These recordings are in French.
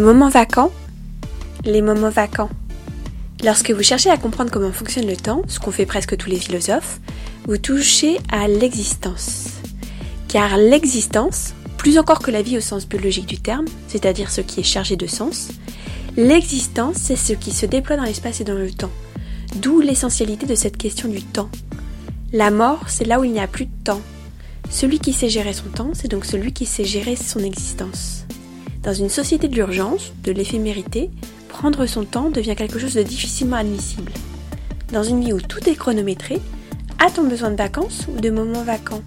Les moments vacants Les moments vacants. Lorsque vous cherchez à comprendre comment fonctionne le temps, ce qu'ont fait presque tous les philosophes, vous touchez à l'existence. Car l'existence, plus encore que la vie au sens biologique du terme, c'est-à-dire ce qui est chargé de sens, l'existence, c'est ce qui se déploie dans l'espace et dans le temps. D'où l'essentialité de cette question du temps. La mort, c'est là où il n'y a plus de temps. Celui qui sait gérer son temps, c'est donc celui qui sait gérer son existence. Dans une société de l'urgence, de l'éphémérité, prendre son temps devient quelque chose de difficilement admissible. Dans une vie où tout est chronométré, a-t-on besoin de vacances ou de moments vacants?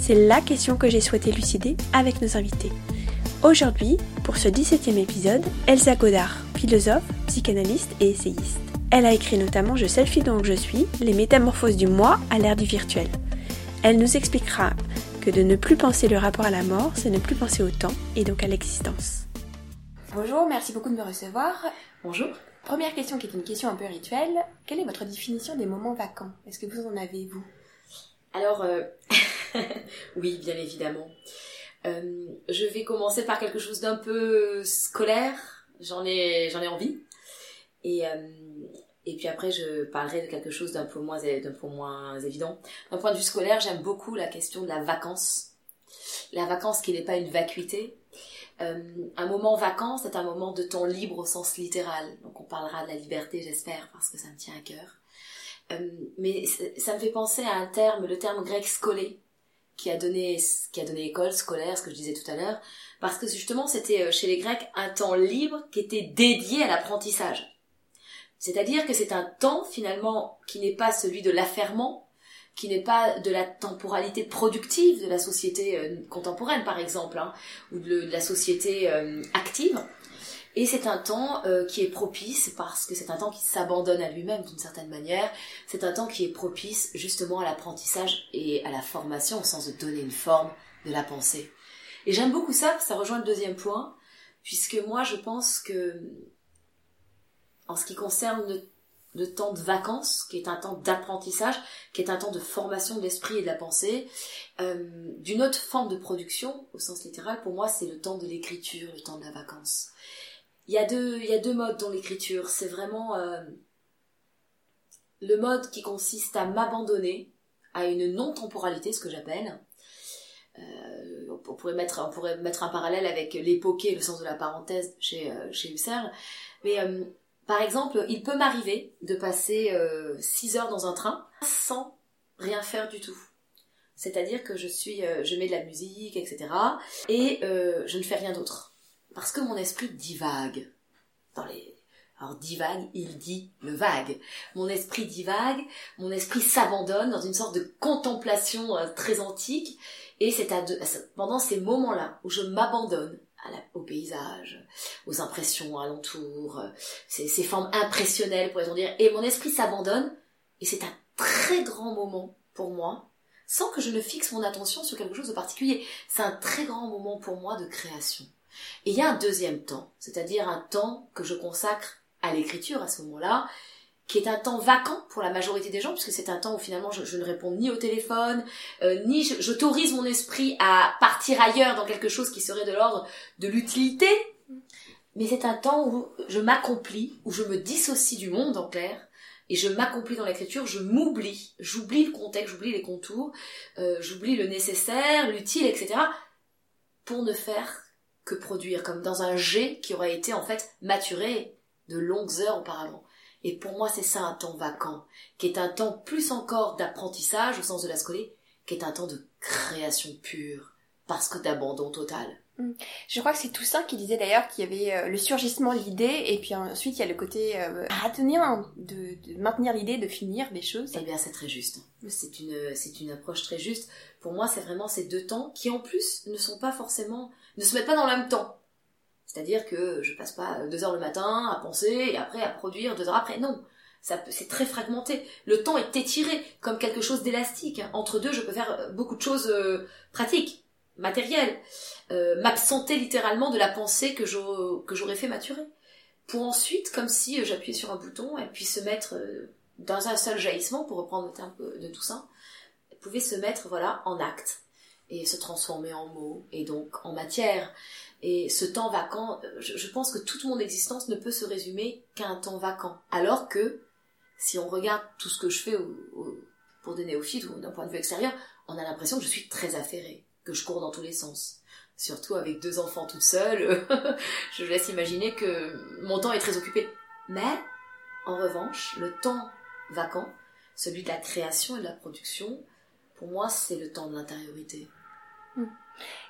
C'est la question que j'ai souhaité élucider avec nos invités. Aujourd'hui, pour ce 17e épisode, Elsa Godard, philosophe, psychanalyste et essayiste. Elle a écrit notamment Je selfie donc je suis, les métamorphoses du moi à l'ère du virtuel. Elle nous expliquera que de ne plus penser le rapport à la mort, c'est ne plus penser au temps et donc à l'existence. Bonjour, merci beaucoup de me recevoir. Bonjour. Première question qui est une question un peu rituelle. Quelle est votre définition des moments vacants? Est-ce que vous en avez, vous? Alors, euh, oui, bien évidemment. Euh, je vais commencer par quelque chose d'un peu scolaire. J'en ai, j'en ai envie. Et, euh, et puis après, je parlerai de quelque chose d'un peu moins, d'un peu moins évident. D'un point de vue scolaire, j'aime beaucoup la question de la vacance. La vacance qui n'est pas une vacuité. Euh, un moment vacant, c'est un moment de temps libre au sens littéral. Donc on parlera de la liberté, j'espère, parce que ça me tient à cœur. Euh, mais ça me fait penser à un terme, le terme grec scolé, qui a donné, qui a donné école scolaire, ce que je disais tout à l'heure, parce que justement c'était euh, chez les Grecs un temps libre qui était dédié à l'apprentissage. C'est-à-dire que c'est un temps finalement qui n'est pas celui de l'affairement, qui n'est pas de la temporalité productive de la société euh, contemporaine par exemple, hein, ou de, la société euh, active. Et c'est un temps euh, qui est propice parce que c'est un temps qui s'abandonne à lui-même d'une certaine manière. C'est un temps qui est propice justement à l'apprentissage et à la formation au sens de donner une forme de la pensée. Et j'aime beaucoup ça, ça rejoint le deuxième point, puisque moi je pense que en ce qui concerne le, temps de vacances, qui est un temps d'apprentissage, qui est un temps de formation de l'esprit et de la pensée, euh, d'une autre forme de production, au sens littéral, pour moi, c'est le temps de l'écriture, le temps de la vacance. Il y a deux, modes dans l'écriture. C'est vraiment euh, le mode qui consiste à m'abandonner à une non-temporalité, ce que j'appelle. Euh, on, pourrait mettre, on pourrait mettre un parallèle avec l'époqué, le sens de la parenthèse chez, chez Husserl. Mais par exemple, il peut m'arriver de passer 6 euh, heures dans un train sans rien faire du tout. C'est-à-dire que je suis, euh, je mets de la musique, etc. Et euh, je ne fais rien d'autre. Parce que mon esprit divague. Dans les... Alors divague, il dit le vague. Mon esprit divague, mon esprit s'abandonne dans une sorte de contemplation très antique. Et c'est pendant ces moments-là où je m'abandonne au paysage, aux impressions alentours, ces, ces formes impressionnelles, pourrait-on dire. Et mon esprit s'abandonne, et c'est un très grand moment pour moi, sans que je ne fixe mon attention sur quelque chose de particulier. C'est un très grand moment pour moi de création. Et il y a un deuxième temps, c'est-à-dire un temps que je consacre à l'écriture à ce moment-là, qui est un temps vacant pour la majorité des gens, puisque c'est un temps où finalement je, ne réponds ni au téléphone, euh, ni j'autorise mon esprit à partir ailleurs dans quelque chose qui serait de l'ordre de l'utilité, mais c'est un temps où je m'accomplis, où je me dissocie du monde en clair, et je m'accomplis dans l'écriture, je m'oublie, j'oublie le contexte, j'oublie les contours, euh, j'oublie le nécessaire, l'utile, etc., pour ne faire que produire, comme dans un jet qui aurait été en fait maturé de longues heures auparavant. Et pour moi, c'est ça un temps vacant, qui est un temps plus encore d'apprentissage au sens de la scolée, qui est un temps de création pure, parce que d'abandon total. Mm. Je crois que c'est Toussaint qui disait d'ailleurs qu'il y avait euh, le surgissement de l'idée et puis ensuite il y a le côté euh, à tenir, de, de maintenir l'idée, de finir des choses. Eh bien c'est très juste. C'est une, c'est une approche très juste. Pour moi c'est vraiment ces deux temps qui en plus ne sont pas forcément, ne se mettent pas dans le même temps. C'est-à-dire que je passe pas deux heures le matin à penser et après à produire deux heures après. Non, c'est très fragmenté. Le temps est étiré comme quelque chose d'élastique. Entre deux, je peux faire euh, beaucoup de choses euh, pratiques, matérielles, euh, m'absenter littéralement de la pensée que j'aurais fait maturer, pour ensuite, comme si j'appuyais sur un bouton, et puis se mettre dans un seul jaillissement, pour reprendre le terme de tout ça, elle pouvait se mettre voilà en acte et se transformer en mots et donc en matière. Et ce temps vacant, euh, je, pense que toute mon existence ne peut se résumer qu'à un temps vacant. Alors que, si on regarde tout ce que je fais pour des néophytes ou d'un point de vue extérieur, on a l'impression que je suis très affairée, que je cours dans tous les sens. Surtout avec deux enfants toute seule, je laisse imaginer que mon temps est très occupé. Mais, en revanche, le temps vacant, celui de la création et de la production, pour moi, c'est le temps de l'intériorité. Hmm.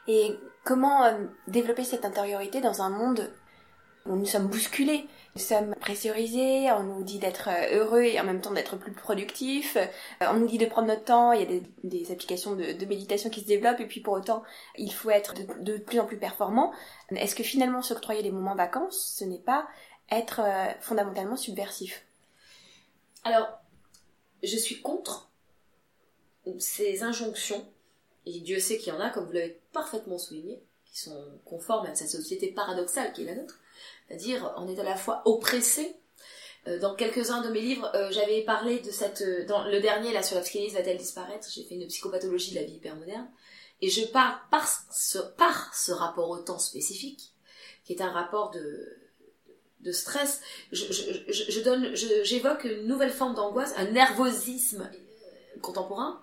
Et comment euh, développer cette intériorité dans un monde où nous sommes bousculés? Nous sommes pressurisés, on nous dit d'être euh, heureux et en même temps d'être plus productif, euh, on nous dit de prendre notre temps, il y a des, applications de, méditation qui se développent et puis pour autant il faut être de, plus en plus performant. Est-ce que finalement s'octroyer des moments vacances, ce n'est pas être fondamentalement subversif? Alors, je suis contre ces injonctions et Dieu sait qu'il y en a, comme vous l'avez parfaitement souligné, qui sont conformes à cette société paradoxale qui est la nôtre. C'est-à-dire, on est à la fois oppressé. Euh, dans quelques-uns de mes livres, euh, j'avais parlé de cette... Euh, dans le dernier, là, sur la psychanalyse va-t-elle disparaître? J'ai fait une psychopathologie de la vie hypermoderne. Et je parle par ce, par ce rapport au temps spécifique, qui est un rapport de, de stress. Je, je, je, je donne, j'évoque une nouvelle forme d'angoisse, un nervosisme contemporain,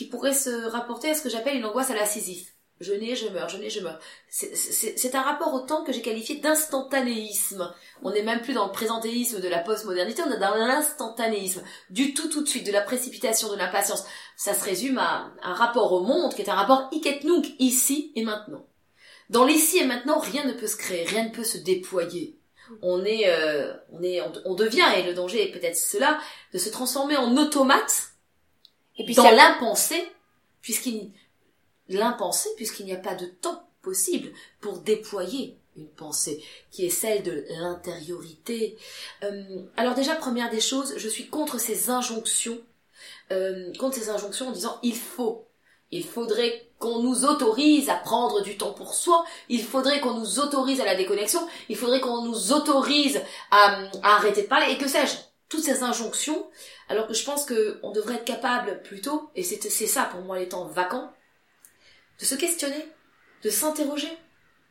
qui pourrait se rapporter à ce que j'appelle une angoisse à la Sisyphe. Je nais, je meurs, je nais, je meurs. C'est un rapport au temps que j'ai qualifié d'instantanéisme. On n'est même plus dans le présentéisme de la postmodernité, on est dans l'instantanéisme. Du tout tout de suite, de la précipitation, de l'impatience. Ça se résume à un rapport au monde qui est un rapport iketnunk, ici et maintenant. Dans l'ici et maintenant, rien ne peut se créer, rien ne peut se déployer. On est, euh, on est, on devient, et le danger est peut-être cela, de se transformer en automate et puis dans l'impensé, puisqu'il l'impensé, puisqu'il n'y a pas de temps possible pour déployer une pensée qui est celle de l'intériorité. Euh, alors déjà, première des choses, je suis contre ces injonctions, euh, contre ces injonctions en disant il faut. Il faudrait qu'on nous autorise à prendre du temps pour soi, il faudrait qu'on nous autorise à la déconnexion, il faudrait qu'on nous autorise à, à arrêter de parler, et que sais-je toutes ces injonctions, alors que je pense qu'on devrait être capable plutôt, et c'est ça pour moi les temps vacants, de se questionner, de s'interroger,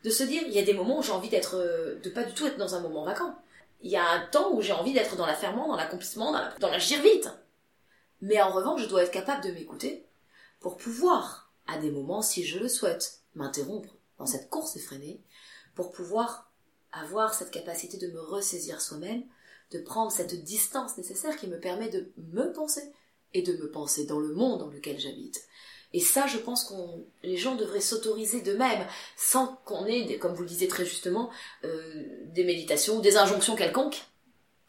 de se dire, il y a des moments où j'ai envie d'être, euh, de pas du tout être dans un moment vacant. Il y a un temps où j'ai envie d'être dans l'affairement, dans l'accomplissement, dans la, dans la vite. Mais en revanche, je dois être capable de m'écouter pour pouvoir, à des moments, si je le souhaite, m'interrompre dans cette course effrénée, pour pouvoir avoir cette capacité de me ressaisir soi-même, de prendre cette distance nécessaire qui me permet de me penser et de me penser dans le monde dans lequel j'habite. Et ça, je pense qu'on, les gens devraient s'autoriser d'eux-mêmes, sans qu'on ait, comme vous le disiez très justement, euh, des méditations, des injonctions quelconques,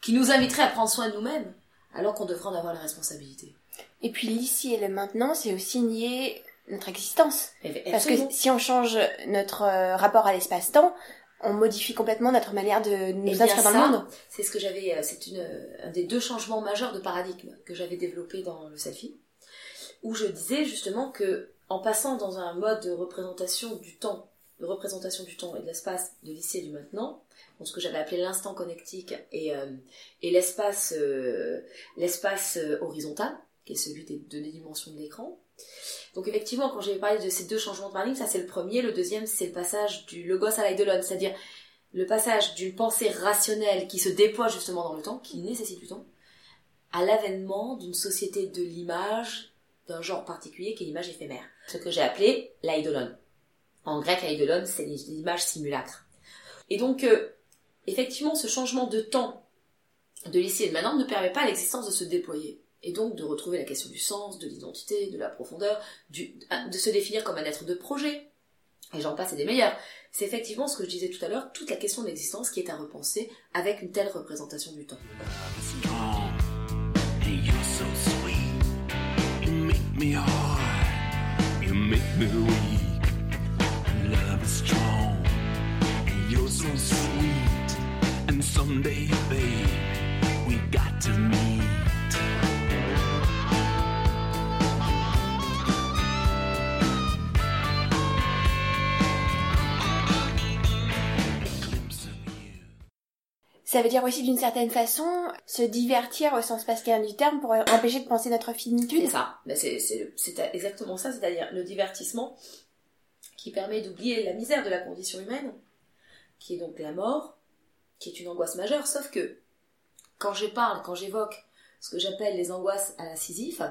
qui nous inviteraient à prendre soin de nous-mêmes, alors qu'on devrait en avoir la responsabilité. Et puis l'ici et le maintenant, c'est aussi nier notre existence. Parce que si on change notre euh, rapport à l'espace-temps, on modifie complètement notre manière de nous eh inscrire dans le monde. C'est ce que j'avais, euh, c'est une, un des deux changements majeurs de paradigme que j'avais développé dans le selfie, où je disais justement que en passant dans un mode de représentation du temps, de représentation du temps et de l'espace de l'ici et du maintenant, donc ce que j'avais appelé l'instant connectique et, euh, et l'espace, euh, l'espace horizontal, qui est celui des deux dimensions de l'écran, donc effectivement, quand j'ai parlé de ces deux changements de paradigme, ça c'est le premier. Le deuxième, c'est le passage du logos à l'eidolon, c'est-à-dire le passage d'une pensée rationnelle qui se déploie justement dans le temps, qui nécessite du temps, à l'avènement d'une société de l'image d'un genre particulier qui est l'image éphémère. Ce que j'ai appelé l'eidolon. En grec, l'eidolon, c'est l'image simulacre. Et donc, euh, effectivement, ce changement de temps de l'ici et de maintenant ne permet pas l'existence de se déployer et donc de retrouver la question du sens, de l'identité, de la profondeur, de se définir comme un être de projet, et j'en passe et des meilleurs. C'est effectivement ce que je disais tout à l'heure, toute la question de l'existence qui est à repenser avec une telle représentation du temps. Ça veut dire aussi d'une certaine façon se divertir au sens pascal du terme pour empêcher de penser notre finitude. C'est ça, c'est exactement ça, c'est-à-dire le divertissement qui permet d'oublier la misère de la condition humaine, qui est donc la mort, qui est une angoisse majeure, sauf que quand je parle, quand j'évoque ce que j'appelle les angoisses à la Sisyphe,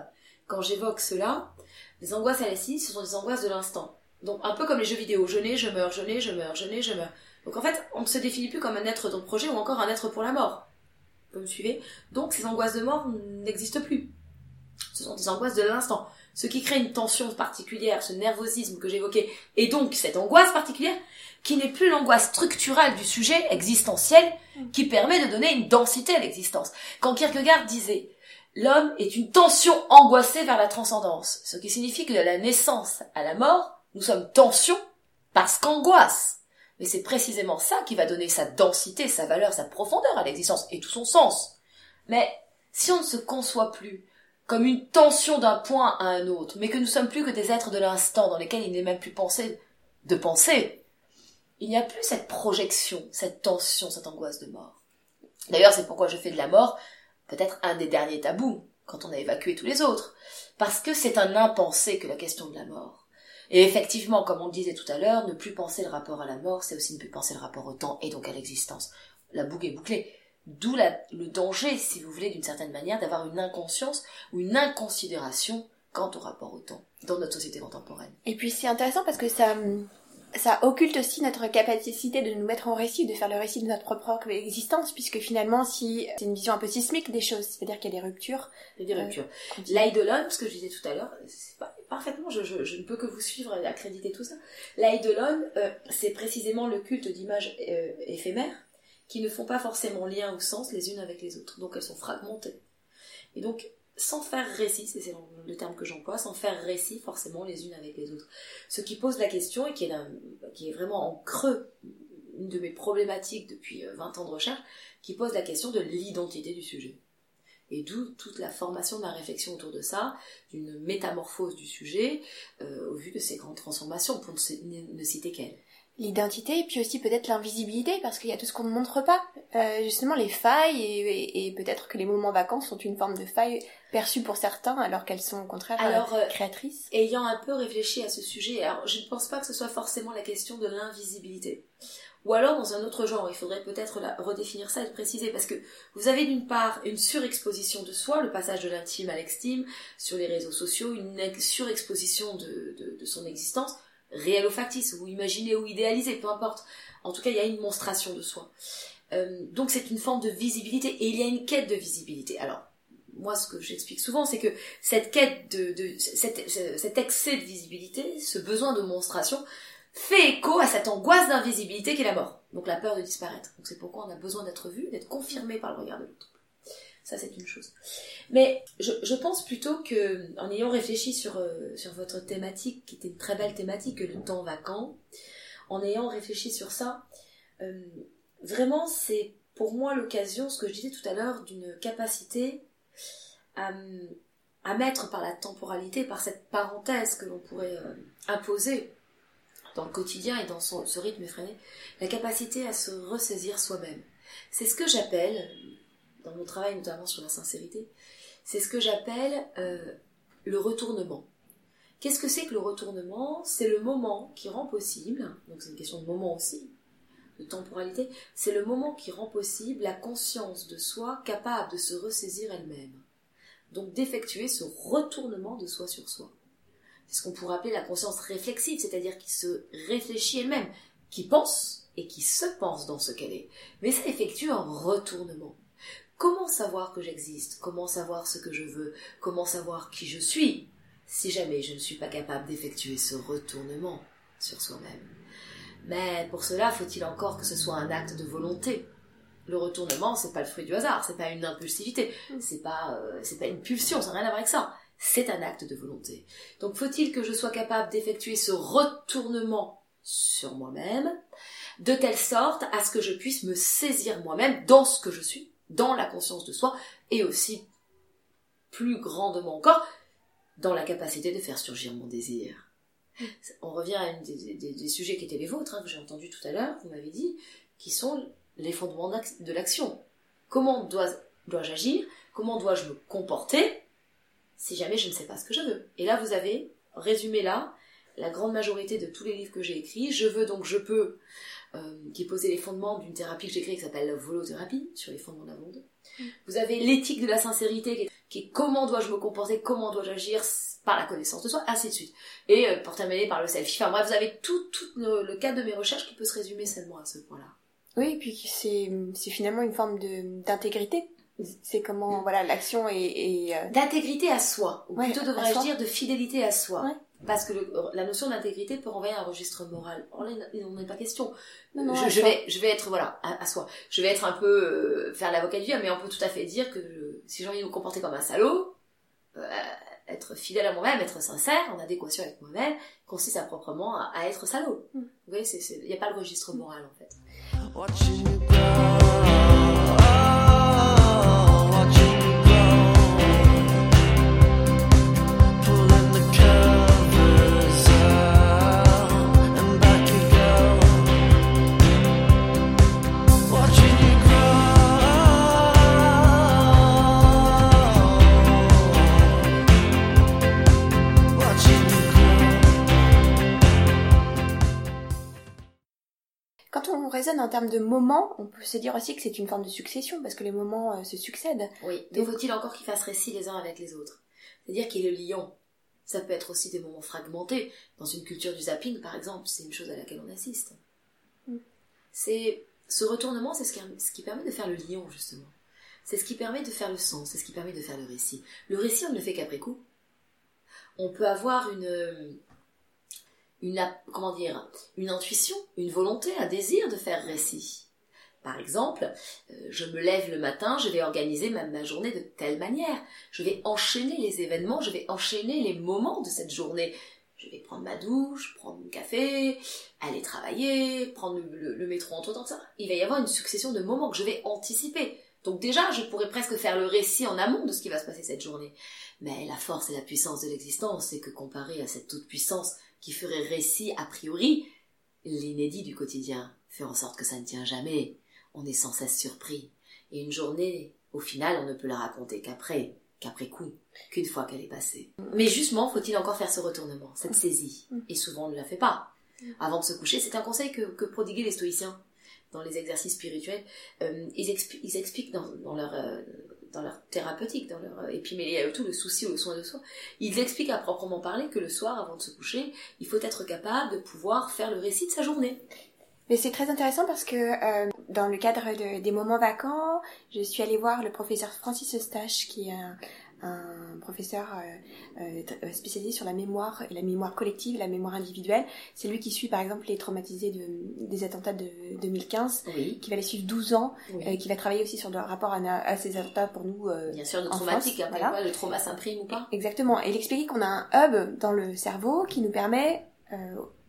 quand j'évoque cela, les angoisses à la Sisyphe, ce sont des angoisses de l'instant. Donc un peu comme les jeux vidéo, je nais, je meurs, je nais, je meurs, je nais, je meurs. Donc en fait, on ne se définit plus comme un être dans le projet ou encore un être pour la mort. Vous me suivez? Donc ces angoisses de mort n'existent plus. Ce sont des angoisses de l'instant. Ce qui crée une tension particulière, ce nervosisme que j'évoquais, et donc cette angoisse particulière, qui n'est plus l'angoisse structurelle du sujet existentiel, qui permet de donner une densité à l'existence. Quand Kierkegaard disait L'homme est une tension angoissée vers la transcendance, ce qui signifie que de la naissance à la mort, nous sommes tension parce qu'angoisse. Mais c'est précisément ça qui va donner sa densité, sa valeur, sa profondeur à l'existence et tout son sens. Mais si on ne se conçoit plus comme une tension d'un point à un autre, mais que nous sommes plus que des êtres de l'instant dans lesquels il n'est même plus pensé de penser, il n'y a plus cette projection, cette tension, cette angoisse de mort. D'ailleurs, c'est pourquoi je fais de la mort peut-être un des derniers tabous, quand on a évacué tous les autres, parce que c'est un impensé que la question de la mort. Et effectivement, comme on le disait tout à l'heure, ne plus penser le rapport à la mort, c'est aussi ne plus penser le rapport au temps et donc à l'existence. La boucle est bouclée. D'où le danger, si vous voulez, d'une certaine manière, d'avoir une inconscience ou une inconsidération quant au rapport au temps dans notre société contemporaine. Et puis c'est intéressant parce que ça, ça occulte aussi notre capacité de nous mettre en récit, de faire le récit de notre propre existence, puisque finalement, si c'est une vision un peu sismique des choses, c'est-à-dire qu'il y a des ruptures. Il y a des ruptures. Euh, L'Eidolon, ce que je disais tout à l'heure, c'est parfaitement, je, ne peux que vous suivre et accréditer tout ça. L'Eidolon, euh, c'est précisément le culte d'images euh, éphémères qui ne font pas forcément lien ou sens les unes avec les autres. Donc elles sont fragmentées. Et donc, sans faire récit, c'est le terme que j'emploie, sans faire récit forcément les unes avec les autres. Ce qui pose la question, et qui est, qui est vraiment en creux, une de mes problématiques depuis 20 euh, ans de recherche, qui pose la question de l'identité du sujet. Et d'où toute la formation de ma réflexion autour de ça, d'une métamorphose du sujet, euh, au vu de ces grandes transformations, pour ne citer qu'elles. L'identité et puis aussi peut-être l'invisibilité parce qu'il y a tout ce qu'on ne montre pas. Euh, justement les failles et, peut-être que les moments vacances sont une forme de faille perçue pour certains alors qu'elles sont au contraire euh, alors, euh, créatrices. ayant un peu réfléchi à ce sujet alors je ne pense pas que ce soit forcément la question de l'invisibilité ou alors dans un autre genre il faudrait peut-être redéfinir ça et le préciser parce que vous avez d'une part une surexposition de soi le passage de l'intime à l'extime sur les réseaux sociaux une surexposition de, de son existence réel ou factice, ou imaginé ou idéalisé, peu importe. En tout cas, il y a une monstration de soi. Euh, donc c'est une forme de visibilité et il y a une quête de visibilité. Alors moi, ce que j'explique souvent, c'est que cette quête de, de cet, excès de visibilité, ce besoin de monstration, fait écho à cette angoisse d'invisibilité qu'est la mort. Donc la peur de disparaître. Donc c'est pourquoi on a besoin d'être vu, d'être confirmé par le regard de l'autre. Ça, c'est une chose. Mais je, pense plutôt que, en ayant réfléchi sur, euh, sur votre thématique, qui était une très belle thématique, le temps vacant, en ayant réfléchi sur ça, euh, vraiment, c'est pour moi l'occasion, ce que je disais tout à l'heure, d'une capacité à, mettre par la temporalité, par cette parenthèse que l'on pourrait euh, imposer dans le quotidien et dans ce rythme effréné, la capacité à se ressaisir soi-même. C'est ce que j'appelle, dans mon travail notamment sur la sincérité, c'est ce que j'appelle euh, le retournement. Qu'est-ce que c'est que le retournement? C'est le moment qui rend possible, donc c'est une question de moment aussi, de temporalité, c'est le moment qui rend possible la conscience de soi capable de se ressaisir elle-même. Donc d'effectuer ce retournement de soi sur soi. C'est ce qu'on pourrait appeler la conscience réflexive, c'est-à-dire qui se réfléchit elle-même, qui pense et qui se pense dans ce qu'elle est. Mais ça effectue un retournement. Comment savoir que j'existe? Comment savoir ce que je veux? Comment savoir qui je suis? Si jamais je ne suis pas capable d'effectuer ce retournement sur soi-même Mais pour cela, faut-il encore que ce soit un acte de volonté? Le retournement, c'est pas le fruit du hasard, c'est pas une impulsivité, c'est pas, euh, c'est pas une pulsion, ça n'a rien à voir avec ça. C'est un acte de volonté. Donc faut-il que je sois capable d'effectuer ce retournement sur moi-même, de telle sorte à ce que je puisse me saisir moi-même dans ce que je suis, dans la conscience de soi et aussi plus grandement encore dans la capacité de faire surgir mon désir. On revient à un des, sujets qui étaient les vôtres, hein, que j'ai entendu tout à l'heure, vous m'avez dit, qui sont les fondements de l'action. Comment dois-je agir? Comment dois-je me comporter? Si jamais je ne sais pas ce que je veux Et là, vous avez résumé là la grande majorité de tous les livres que j'ai écrits. Je veux donc, je peux, euh, qui posait les fondements d'une thérapie que j'ai créée qui s'appelle la volothérapie, sur les fondements d'un monde. Mm. Vous avez l'éthique de la sincérité, qui est, comment dois-je me comporter, comment dois-je agir par la connaissance de soi, ainsi de suite. Et euh, pour terminer par le selfie. Enfin bref, vous avez tout, tout le, cadre de mes recherches qui peut se résumer seulement à ce point-là. Oui, et puis c'est, c'est finalement une forme de, d'intégrité. C'est comment, voilà, l'action est... Euh, d'intégrité à soi, ou plutôt devrais-je dire de fidélité à soi. Parce que la notion d'intégrité peut renvoyer à un registre moral. On n'en est pas question. Non, je, vais, je vais être, voilà, à, soi. Je vais être un peu, euh, faire l'avocat du diable, mais on peut tout à fait dire que si j'ai envie de me comporter comme un salaud, euh, être fidèle à moi-même, être sincère, en adéquation avec moi-même, consiste à proprement à, être salaud. Mm. Vous voyez, il n'y a pas le registre moral, en fait. Termes de moments, on peut se dire aussi que c'est une forme de succession, parce que les moments euh, se succèdent. Oui, mais faut-il encore qu'ils fassent récit les uns avec les autres? C'est-à-dire qu'il est liant. Ça peut être aussi des moments fragmentés. Dans une culture du zapping, par exemple, c'est une chose à laquelle on assiste. Mm. C'est Ce retournement, c'est ce qui, ce qui permet de faire le lion, justement. C'est ce qui permet de faire le sens, c'est ce qui permet de faire le récit. Le récit, on ne le fait qu'après coup. On peut avoir une, une, comment dire, une intuition, une volonté, un désir de faire récit. Par exemple, euh, je me lève le matin, je vais organiser ma, journée de telle manière. Je vais enchaîner les événements, je vais enchaîner les moments de cette journée. Je vais prendre ma douche, prendre mon café, aller travailler, prendre le, métro entre temps. Il va y avoir une succession de moments que je vais anticiper. Donc déjà, je pourrais presque faire le récit en amont de ce qui va se passer cette journée. Mais la force et la puissance de l'existence, c'est que comparé à cette toute-puissance qui ferait récit a priori, l'inédit du quotidien fait en sorte que ça ne tient jamais. On est sans cesse surpris. Et une journée, au final, on ne peut la raconter qu'après, qu'après coup, qu'une fois qu'elle est passée. Mais justement, faut-il encore faire ce retournement, cette saisie? Et souvent, on ne la fait pas. Avant de se coucher, c'est un conseil que, que prodiguaient les stoïciens dans les exercices spirituels. Euh, ils, expliquent dans, leur, euh, dans leur thérapeutique, dans leur, et puis il tout le souci ou le soin de soi. Ils expliquent à proprement parler que le soir, avant de se coucher, il faut être capable de pouvoir faire le récit de sa journée. Mais c'est très intéressant parce que euh, dans le cadre des moments vacants, je suis allée voir le professeur Francis Eustache, qui est un professeur euh, euh, spécialisé sur la mémoire et la mémoire collective, la mémoire individuelle. C'est lui qui suit par exemple les traumatisés de, des attentats de 2015, qui va les suivre 12 ans, euh, qui va travailler aussi sur le rapport à, ces attentats pour nous. Bien sûr, de traumatique, hein, le trauma s'imprime ou pas. Exactement. Et il expliquait qu'on a un hub dans le cerveau qui nous permet,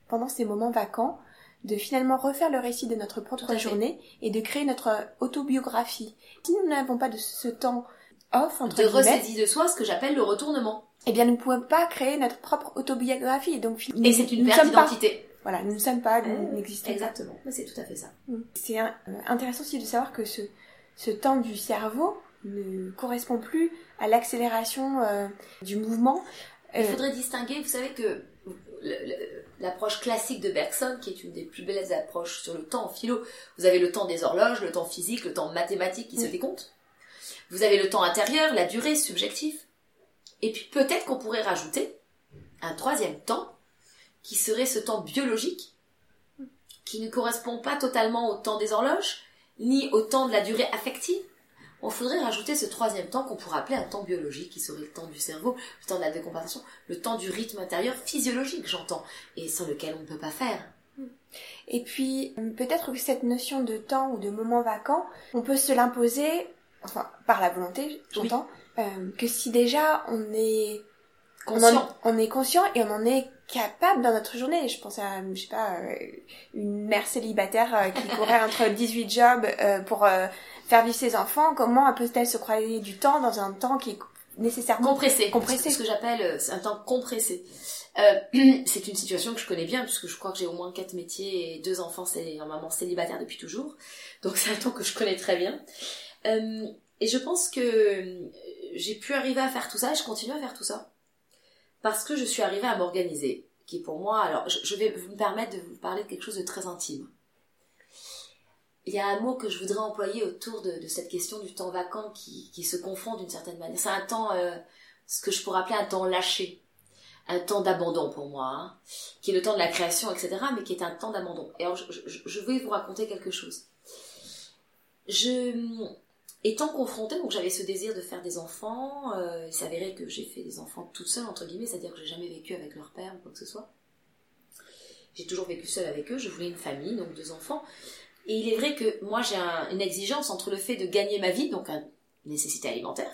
pendant ces moments vacants, de finalement refaire le récit de notre propre journée et de créer notre autobiographie. Si nous n'avons pas de ce temps off, entre de ressaisie de soi, ce que j'appelle le retournement. Eh bien, nous ne pouvons pas créer notre propre autobiographie. Donc, et c'est une perte d'identité. Voilà, nous ne sommes pas, nous euh, n'existons Exactement, c'est tout à fait ça. Mm. C'est euh, intéressant aussi de savoir que ce, ce temps du cerveau ne correspond plus à l'accélération euh, du mouvement. Il faudrait distinguer, vous savez que l'approche classique de Bergson, qui est une des plus belles approches sur le temps en philo, vous avez le temps des horloges, le temps physique, le temps mathématique qui se décompte. Vous avez le temps intérieur, la durée subjective. Et puis peut-être qu'on pourrait rajouter un troisième temps, qui serait ce temps biologique, qui ne correspond pas totalement au temps des horloges, ni au temps de la durée affective. On faudrait rajouter ce troisième temps qu'on pourrait appeler un temps biologique, qui serait le temps du cerveau, le temps de la décompensation, le temps du rythme intérieur physiologique, j'entends, et sans lequel on ne peut pas faire. Et puis, peut-être que cette notion de temps ou de moment vacant, on peut se l'imposer enfin par la volonté, j'entends, euh, que si déjà on est conscient. On, est conscient et on en est capable dans notre journée. Je pense à, je sais pas, euh, une mère célibataire euh, qui courait entre 18 jobs pour faire vivre ses enfants. Comment peut-elle se croiser du temps dans un temps qui est nécessairement compressé Compressé. Ce que j'appelle un temps compressé. c'est une situation que je connais bien puisque je crois que j'ai au moins quatre métiers et deux enfants c'est en maman célibataire depuis toujours. Donc c'est un temps que je connais très bien. Euh, et je pense que euh, j'ai pu arriver à faire tout ça et je continue à faire tout ça. Parce que je suis arrivée à m'organiser. qui pour moi. Alors, je, vais me permettre de vous parler de quelque chose de très intime. Il y a un mot que je voudrais employer autour de, cette question du temps vacant qui, se confond d'une certaine manière. C'est un temps, euh, ce que je pourrais appeler un temps lâché, un temps d'abandon pour moi, hein, qui est le temps de la création, etc., mais qui est un temps d'abandon. Et alors, je, je, vais vous raconter quelque chose. Je, étant confrontée, donc j'avais ce désir de faire des enfants, euh, il s'avérait que j'ai fait des enfants toute seule, entre guillemets, c'est-à-dire que j'ai jamais vécu avec leur père ou quoi que ce soit. J'ai toujours vécu seule avec eux, je voulais une famille, donc deux enfants. Et il est vrai que moi j'ai une exigence entre le fait de gagner ma vie, donc une nécessité alimentaire,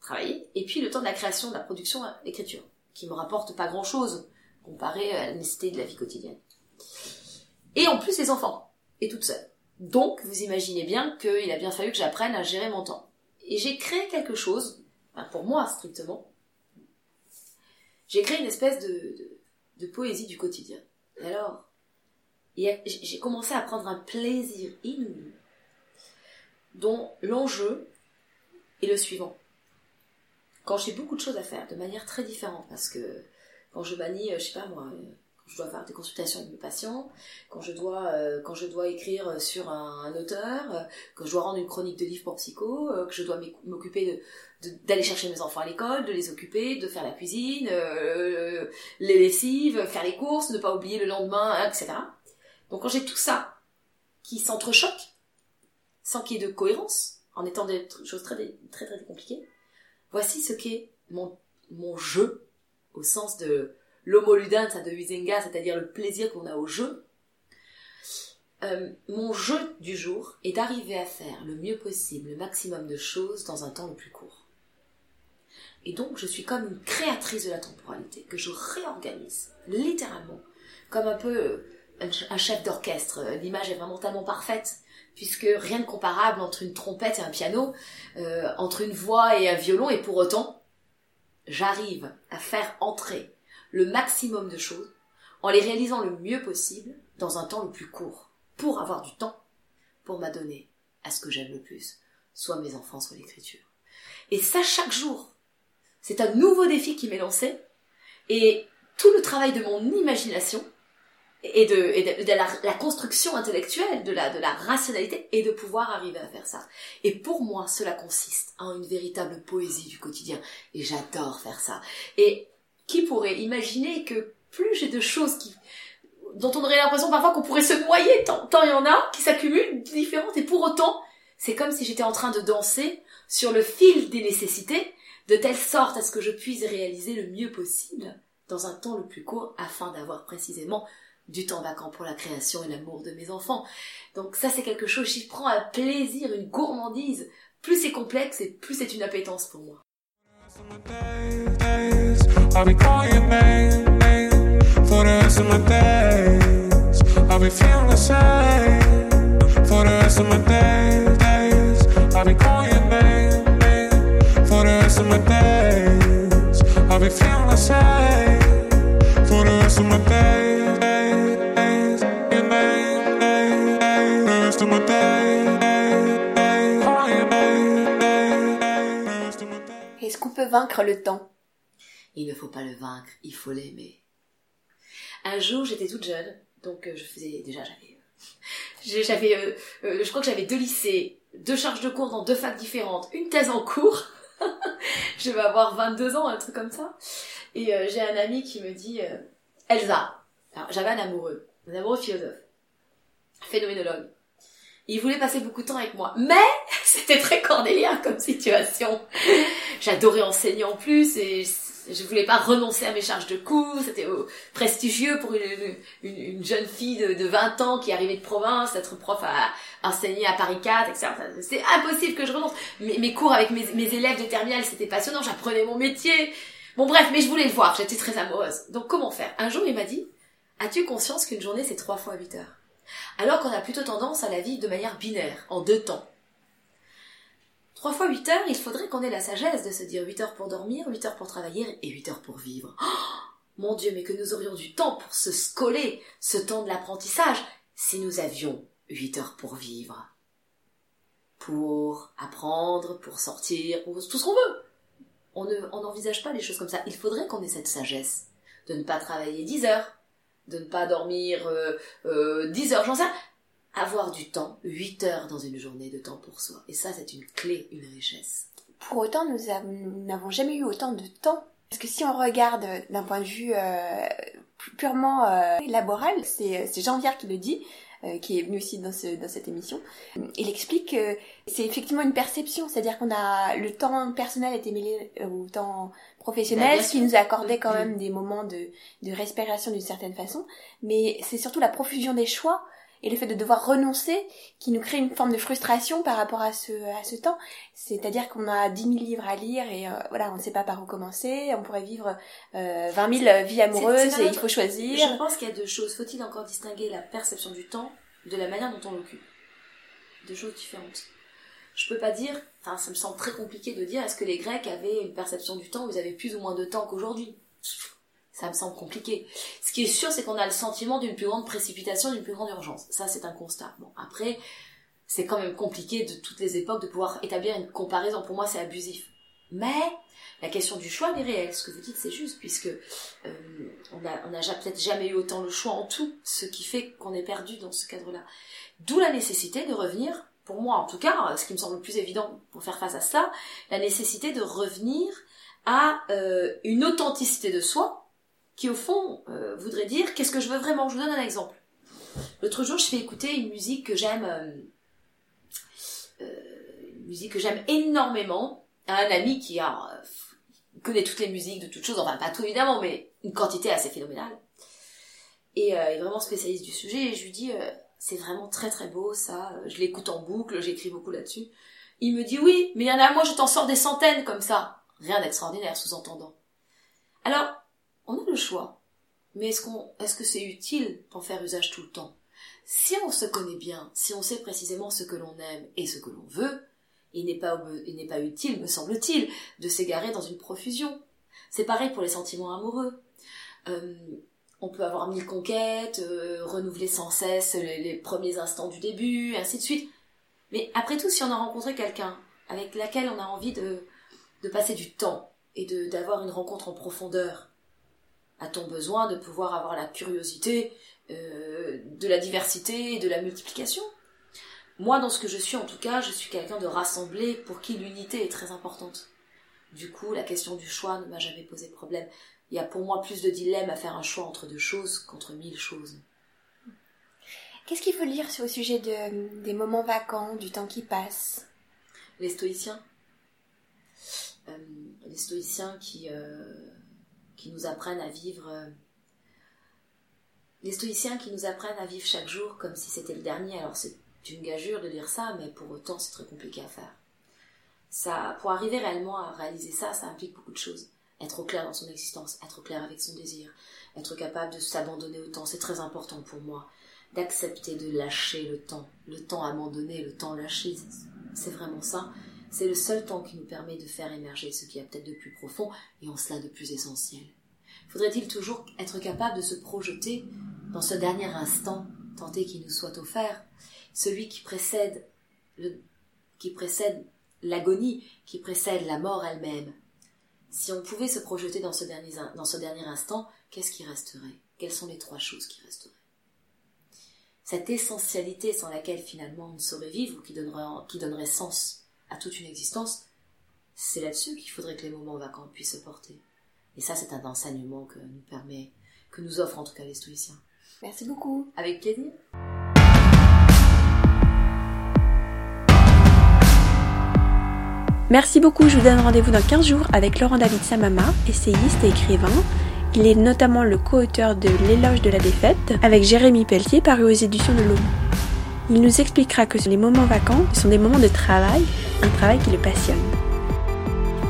travailler, et puis le temps de la création, de la production, l'écriture, qui me rapporte pas grand-chose comparé à la nécessité de la vie quotidienne. Et en plus les enfants, et toute seule. Donc, vous imaginez bien qu'il a bien fallu que j'apprenne à gérer mon temps. Et j'ai créé quelque chose, pour moi strictement, j'ai créé une espèce de, poésie du quotidien. Et alors, j'ai commencé à prendre un plaisir inouï, dont l'enjeu est le suivant. Quand j'ai beaucoup de choses à faire, de manière très différente, parce que quand je manie, euh, je sais pas moi, je dois faire des consultations avec mes patients, quand je dois, euh, quand je dois écrire sur un, auteur, euh, quand je dois rendre une chronique de livre pour psycho, euh, que je dois m'occuper d'aller chercher mes enfants à l'école, de les occuper, de faire la cuisine, les lessives, faire les courses, ne pas oublier le lendemain, hein, etc. Donc quand j'ai tout ça qui s'entrechoque, sans qu'il y ait de cohérence, en étant des choses très très très compliquées, voici ce qu'est mon, mon jeu au sens de l'homoludance de Huizenga, c'est-à-dire le plaisir qu'on a au jeu, euh, mon jeu du jour est d'arriver à faire le mieux possible le maximum de choses dans un temps le plus court. Et donc je suis comme une créatrice de la temporalité, que je réorganise, littéralement, comme un peu euh, un chef d'orchestre. L'image est vraiment tellement parfaite, puisque rien de comparable entre une trompette et un piano, euh, entre une voix et un violon, et pour autant, j'arrive à faire entrer le maximum de choses en les réalisant le mieux possible dans un temps le plus court, pour avoir du temps pour m'adonner à ce que j'aime le plus, soit mes enfants, soit l'écriture. Et ça chaque jour. C'est un nouveau défi qui m'est lancé, et tout le travail de mon imagination et de, de, la, construction intellectuelle, de la, de la rationalité, et de pouvoir arriver à faire ça. Et pour moi, cela consiste en une véritable poésie du quotidien, et j'adore faire ça. Et qui pourrait imaginer que plus j'ai de choses qui dont on aurait l'impression parfois qu'on pourrait se noyer tant, il y en a qui s'accumulent différentes et pour autant c'est comme si j'étais en train de danser sur le fil des nécessités de telle sorte à ce que je puisse réaliser le mieux possible dans un temps le plus court afin d'avoir précisément du temps vacant pour la création et l'amour de mes enfants. Donc ça c'est quelque chose, j'y prends un plaisir, une gourmandise. Plus c'est complexe et plus c'est une appétence pour moi. I'll be calling your name, for the rest of my days. I'll be feeling for the rest of my days. I'll be calling your name, for the rest of my days. I'll be feeling for. Est-ce qu'on peut vaincre le temps? Il ne faut pas le vaincre, il faut l'aimer. Un jour, j'étais toute jeune, donc euh, je faisais déjà j'avais euh, j'avais euh, je crois que j'avais deux lycées, deux charges de cours dans deux facs différentes, une thèse en cours. je vais avoir 22 ans, un truc comme ça. Et j'ai un ami qui me dit Elsa. J'avais un amoureux, un amoureux philosophe, phénoménologue. Il voulait passer beaucoup de temps avec moi, mais c'était très cornélien comme situation. J'adorais enseigner en plus et je voulais pas renoncer à mes charges de cours, c'était euh, prestigieux pour une, une, jeune fille de, de, 20 ans qui arrivait de province, d'être prof à, enseigner à Paris 4, etc. C'est impossible que je renonce. Mes, cours avec mes, mes élèves de terminale, c'était passionnant, j'apprenais mon métier. Bon bref, mais je voulais le voir, j'étais très amoureuse. Donc comment faire? Un jour, il m'a dit, as-tu conscience qu'une journée, c'est 3 fois 8 heures? Alors qu'on a plutôt tendance à la vivre de manière binaire, en deux temps. 3 fois 8 heures, il faudrait qu'on ait la sagesse de se dire 8 heures pour dormir, 8 heures pour travailler et 8 heures pour vivre. Oh mon Dieu, mais que nous aurions du temps pour se scoller, ce temps de l'apprentissage, si nous avions 8 heures pour vivre. Pour apprendre, pour sortir, pour tout ce qu'on veut. On n'envisage pas les choses comme ça. Il faudrait qu'on ait cette sagesse de ne pas travailler 10 heures, de ne pas dormir euh, 10 heures, j'en sais avoir du temps, 8 heures dans une journée de temps pour soi. Et ça, c'est une clé, une richesse. Pour autant, nous n'avons jamais eu autant de temps. Parce que si on regarde d'un point de vue euh, purement euh, laboral, c'est Jean Viard qui le dit, euh, qui est venu aussi dans, ce, dans cette émission. Il explique que c'est effectivement une perception, c'est-à-dire qu'on a le temps personnel était mêlé au temps professionnel, ce qui nous accordait quand même des moments de, de respiration d'une certaine façon, mais c'est surtout la profusion des choix et le fait de devoir renoncer qui nous crée une forme de frustration par rapport à ce, à ce temps. C'est-à-dire qu'on a 10 000 livres à lire et euh, voilà, on ne sait pas par où commencer, on pourrait vivre euh, 20 000 vies amoureuses et il faut choisir. Je pense qu'il y a deux choses. Faut-il encore distinguer la perception du temps de la manière dont on l'occupe? Deux choses différentes. Je peux pas dire, enfin ça me semble très compliqué de dire est-ce que les Grecs avaient une perception du temps? Où ils avaient plus ou moins de temps qu'aujourd'hui ça me semble compliqué. Ce qui est sûr, c'est qu'on a le sentiment d'une plus grande précipitation, d'une plus grande urgence. Ça, c'est un constat. Bon, après, c'est quand même compliqué de toutes les époques de pouvoir établir une comparaison. Pour moi, c'est abusif. Mais la question du choix est réelle. Ce que vous dites, c'est juste, puisque euh, on n'a on a peut-être jamais eu autant le choix en tout, ce qui fait qu'on est perdu dans ce cadre-là. D'où la nécessité de revenir, pour moi en tout cas, ce qui me semble le plus évident pour faire face à ça, la nécessité de revenir à euh, une authenticité de soi, qui au fond euh, voudrait dire qu'est-ce que je veux vraiment? Je vous donne un exemple. L'autre jour, je fais écouter une musique que j'aime, euh, euh, une musique que j'aime énormément à un ami qui a connaît toutes les musiques de toutes choses, enfin pas tout évidemment, mais une quantité assez phénoménale. Et est vraiment spécialiste du sujet. Et je lui dis c'est vraiment très très beau ça. Je l'écoute en boucle, j'écris beaucoup là-dessus. Il me dit oui, mais il y en a moi je t'en sors des centaines comme ça. Rien d'extraordinaire sous-entendant. Alors on a le choix. Mais est-ce est-ce que c'est utile d'en faire usage tout le temps? Si on se connaît bien, si on sait précisément ce que l'on aime et ce que l'on veut, il n'est pas, pas utile, me semble-t-il, de s'égarer dans une profusion. C'est pareil pour les sentiments amoureux. Euh, on peut avoir mille conquêtes, euh, renouveler sans cesse les, premiers instants du début, ainsi de suite. Mais après tout, si on a rencontré quelqu'un avec laquelle on a envie de, de passer du temps et d'avoir une rencontre en profondeur, a-t-on besoin de pouvoir avoir la curiosité euh, de la diversité et de la multiplication Moi, dans ce que je suis, en tout cas, je suis quelqu'un de rassemblé pour qui l'unité est très importante. Du coup, la question du choix ne m'a jamais posé problème. Il y a pour moi plus de dilemme à faire un choix entre deux choses qu'entre mille choses. Qu'est-ce qu'il faut lire au sujet de, des moments vacants, du temps qui passe? Les stoïciens. Euh, les stoïciens qui, euh, qui nous apprennent à vivre. Euh, les stoïciens qui nous apprennent à vivre chaque jour comme si c'était le dernier. Alors c'est une gageure de dire ça, mais pour autant c'est très compliqué à faire. Ça, pour arriver réellement à réaliser ça, ça implique beaucoup de choses. Être au clair dans son existence, être au clair avec son désir, être capable de s'abandonner au temps, c'est très important pour moi. D'accepter de lâcher le temps, le temps abandonné, le temps lâché, c'est vraiment ça. C'est le seul temps qui nous permet de faire émerger ce qui a peut-être de plus profond et en cela de plus essentiel. Faudrait-il toujours être capable de se projeter dans ce dernier instant, tenté qu'il nous soit offert, celui qui précède qui l'agonie, qui précède la mort elle-même? Si on pouvait se projeter dans ce dernier, instant, qu'est-ce qui resterait? Quelles sont les trois choses qui resteraient? Cette essentialité sans laquelle finalement on ne saurait vivre ou qui qui donnerait sens à toute une existence, c'est là-dessus qu'il faudrait que les moments vacants puissent se porter. Et ça, c'est un enseignement que nous permet, que nous offrent en tout cas les stoïciens. Merci beaucoup. Avec plaisir. Merci beaucoup, je vous donne rendez-vous dans 15 jours avec Laurent David Samama, essayiste et écrivain. Il est notamment le co-auteur de L'éloge de la défaite avec Jérémy Pelletier paru aux éditions de l'Aube. Il nous expliquera que les moments vacants sont des moments de travail, un travail qui le passionne.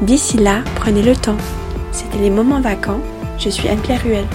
D'ici là, prenez le temps. C'était les moments vacants. Je suis Anne-Claire Ruel.